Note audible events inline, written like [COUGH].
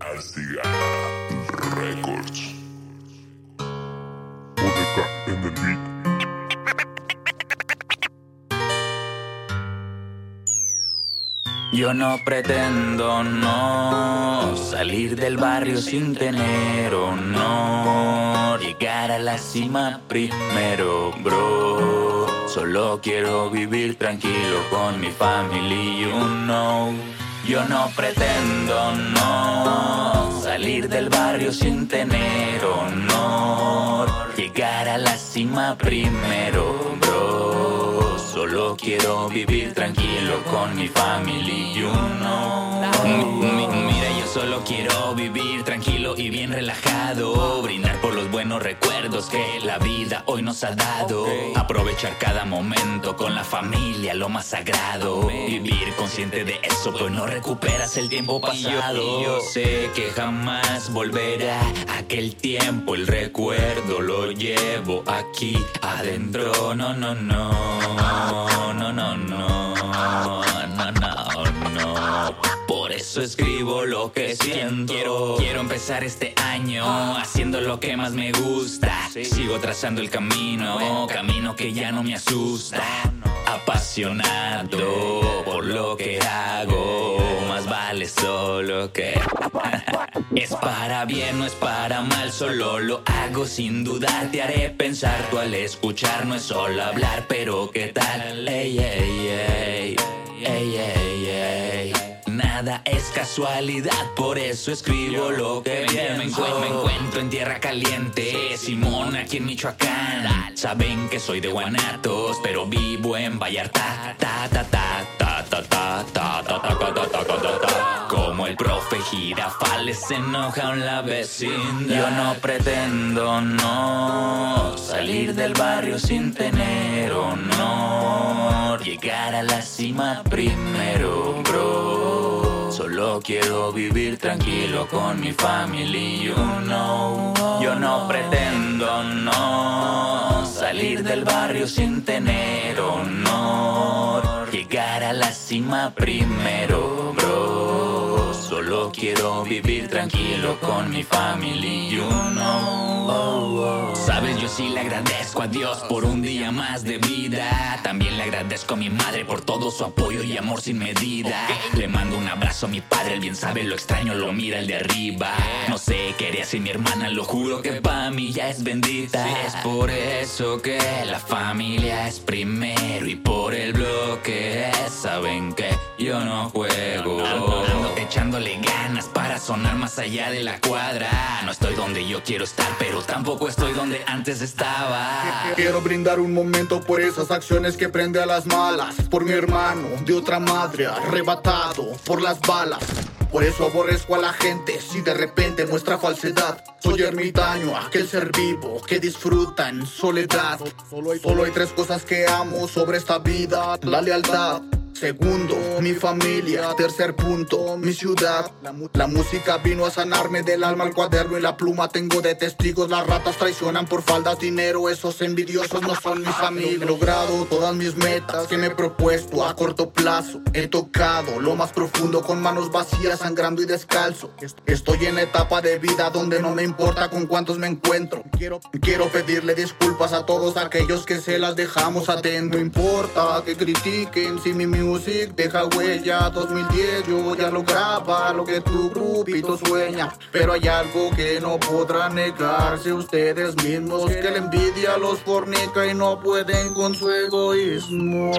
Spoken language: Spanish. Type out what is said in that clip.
Artiga Records. Única en el beat. Yo no pretendo no salir del barrio sin tener honor, llegar a la cima primero, bro. Solo quiero vivir tranquilo con mi family, you know. Yo no pretendo no del barrio sin tener honor, llegar a la cima primero, bro. Solo quiero vivir tranquilo con mi family, you know. Mi- mi- Mira, yo solo quiero vivir tranquilo y bien relajado. Brindar por los buenos recuerdos que la vida hoy nos ha dado. Aprovechar cada momento con la familia, lo más sagrado. Vivir consciente de eso, pues no recuperas el tiempo pasado. Y yo sé que jamás volverá aquel tiempo, el recuerdo lo llevo aquí adentro. No, no, no, no, no, no, no, no, no. Por eso escribo lo que siento. Quiero, quiero empezar este año haciendo lo que más me gusta. Sigo trazando el camino, camino que ya no me asusta. Apasionado por lo que hago, solo que [LAUGHS] es para bien, no es para mal, solo lo hago sin dudar. Te haré pensar, tú al escuchar no es solo hablar, pero qué tal. Ey, ey, ey, ey, ey, ey. Nada es casualidad, por eso escribo lo que bien me encuentro. Me encuentro en tierra caliente, Simón aquí en Michoacán. Saben que soy de Guanatos, pero vivo en Vallarta. Ta ta ta ta Como el profe Girafales se enoja en la vecindad. Yo no pretendo no salir del barrio sin tener honor. Llegar a la cima primero, bro. Solo quiero vivir tranquilo con mi family, you know. Yo no pretendo no salir del barrio sin tener honor. Llegar a la cima primero. Solo quiero vivir tranquilo con mi family, you know. Sabes, yo sí le agradezco a Dios por un día más de vida. También le agradezco a mi madre por todo su apoyo y amor sin medida. Le mando un abrazo a mi padre, él bien sabe lo extraño, lo mira el de arriba. No sé qué haría sin mi hermana, lo juro que pa' mí ya es bendita. Es por eso que la familia es primero y por el bloque saben que yo no juego. Echándole ganas para sonar más allá de la cuadra. No estoy donde yo quiero estar, pero tampoco estoy donde antes estaba. Quiero brindar un momento por esas acciones que prende a las malas. Por mi hermano de otra madre, arrebatado por las balas. Por eso aborrezco a la gente si de repente muestra falsedad. Soy ermitaño, aquel ser vivo que disfruta en soledad. Solo hay tres cosas que amo sobre esta vida: la lealtad. Segundo, mi familia. Tercer punto, mi ciudad. La, música vino a sanarme del alma al cuaderno y la pluma tengo de testigos. Las ratas traicionan por faldas dinero. Esos envidiosos no son mis amigos. He logrado todas mis metas que me he propuesto a corto plazo. He tocado lo más profundo con manos vacías, sangrando y descalzo. Estoy en etapa de vida donde no me importa con cuántos me encuentro. Quiero, quiero pedirle disculpas a todos aquellos que se las dejamos atento. No importa que critiquen si mi music deja huella. 2010 yo ya lograba lo que tu grupito sueña. Pero hay algo que no podrán negarse ustedes mismos. Que la envidia los fornica y no pueden con su egoísmo.